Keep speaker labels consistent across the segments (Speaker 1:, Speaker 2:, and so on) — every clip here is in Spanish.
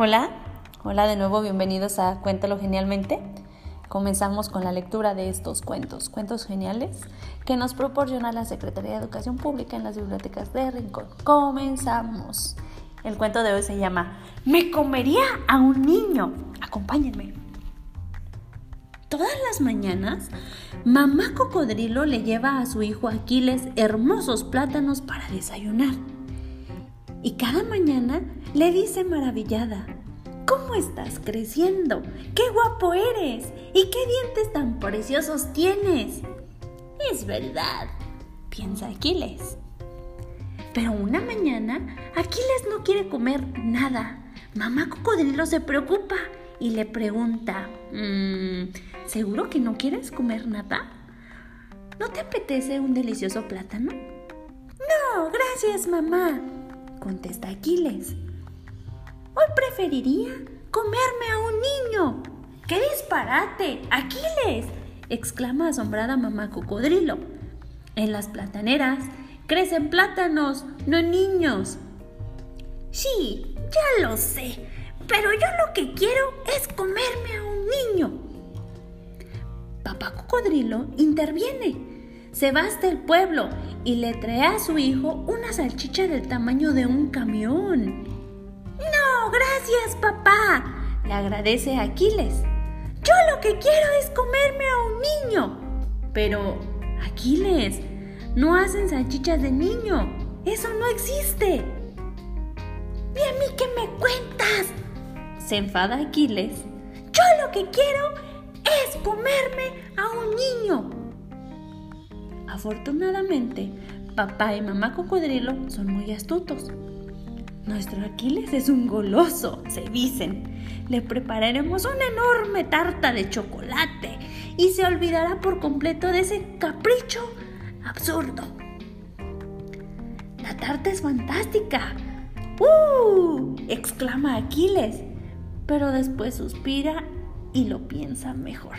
Speaker 1: Hola, hola de nuevo, bienvenidos a Cuéntalo Genialmente. Comenzamos con la lectura de estos cuentos, cuentos geniales que nos proporciona la Secretaría de Educación Pública en las bibliotecas de Rincón. Comenzamos. El cuento de hoy se llama Me comería a un niño. Acompáñenme. Todas las mañanas, mamá cocodrilo le lleva a su hijo Aquiles hermosos plátanos para desayunar. Y cada mañana le dice maravillada, ¿cómo estás creciendo? ¡Qué guapo eres! ¿Y qué dientes tan preciosos tienes? Es verdad, piensa Aquiles. Pero una mañana Aquiles no quiere comer nada. Mamá Cocodrilo se preocupa y le pregunta, mm, ¿seguro que no quieres comer nada? ¿No te apetece un delicioso plátano? No, gracias mamá, contesta Aquiles. Hoy preferiría comerme a un niño. ¡Qué disparate! ¡Aquiles! exclama asombrada mamá cocodrilo. En las plataneras crecen plátanos, no niños. Sí, ya lo sé, pero yo lo que quiero es comerme a un niño. Papá cocodrilo interviene. Se va hasta el pueblo y le trae a su hijo una salchicha del tamaño de un camión gracias, papá, le agradece Aquiles. Yo lo que quiero es comerme a un niño. Pero, Aquiles, no hacen salchichas de niño. Eso no existe. ¿Y a mí qué me cuentas? Se enfada Aquiles. Yo lo que quiero es comerme a un niño. Afortunadamente, papá y mamá cocodrilo son muy astutos. Nuestro Aquiles es un goloso, se dicen. Le prepararemos una enorme tarta de chocolate y se olvidará por completo de ese capricho absurdo. La tarta es fantástica. ¡Uh! exclama Aquiles, pero después suspira y lo piensa mejor.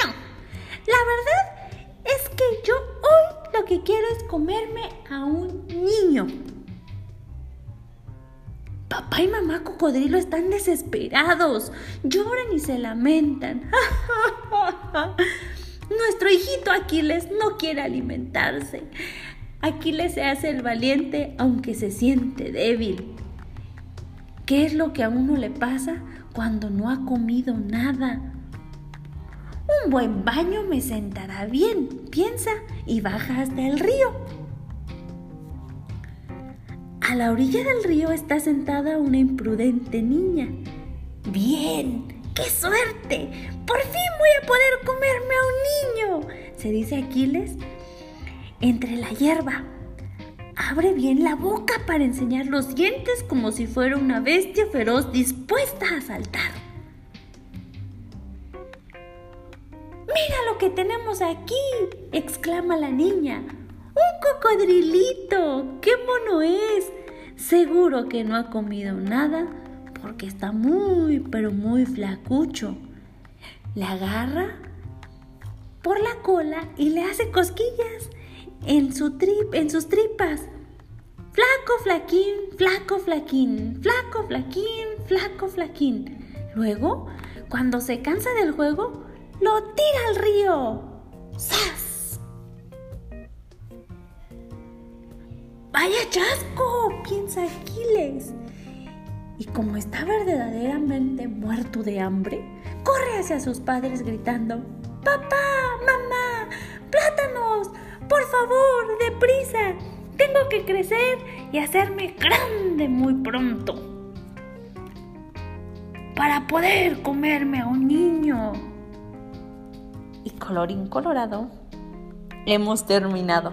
Speaker 1: No, la verdad comerme a un niño. Papá y mamá cocodrilo están desesperados, lloran y se lamentan. Nuestro hijito Aquiles no quiere alimentarse. Aquiles se hace el valiente aunque se siente débil. ¿Qué es lo que a uno le pasa cuando no ha comido nada? Un buen baño me sentará bien, piensa, y baja hasta el río. A la orilla del río está sentada una imprudente niña. Bien, qué suerte. Por fin voy a poder comerme a un niño, se dice Aquiles. Entre la hierba. Abre bien la boca para enseñar los dientes como si fuera una bestia feroz dispuesta a saltar. Que tenemos aquí, exclama la niña. ¡Un cocodrilito! ¡Qué mono es! Seguro que no ha comido nada porque está muy, pero muy flacucho. Le agarra por la cola y le hace cosquillas en, su trip, en sus tripas. Flaco, flaquín, flaco, flaquín, flaco, flaquín, flaco, flaquín. Luego, cuando se cansa del juego, lo tira al río. ¡Sas! ¡Vaya chasco! piensa Aquiles. Y como está verdaderamente muerto de hambre, corre hacia sus padres gritando, ¡Papá! ¡Mamá! ¡Plátanos! ¡Por favor! ¡Deprisa! Tengo que crecer y hacerme grande muy pronto. Para poder comerme a un niño. Y colorín colorado, hemos terminado.